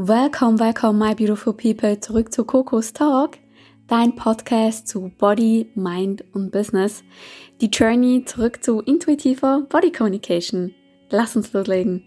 Welcome, welcome, my beautiful people, zurück zu Coco's Talk, dein Podcast zu Body, Mind und Business. Die Journey zurück zu intuitiver Body Communication. Lass uns loslegen.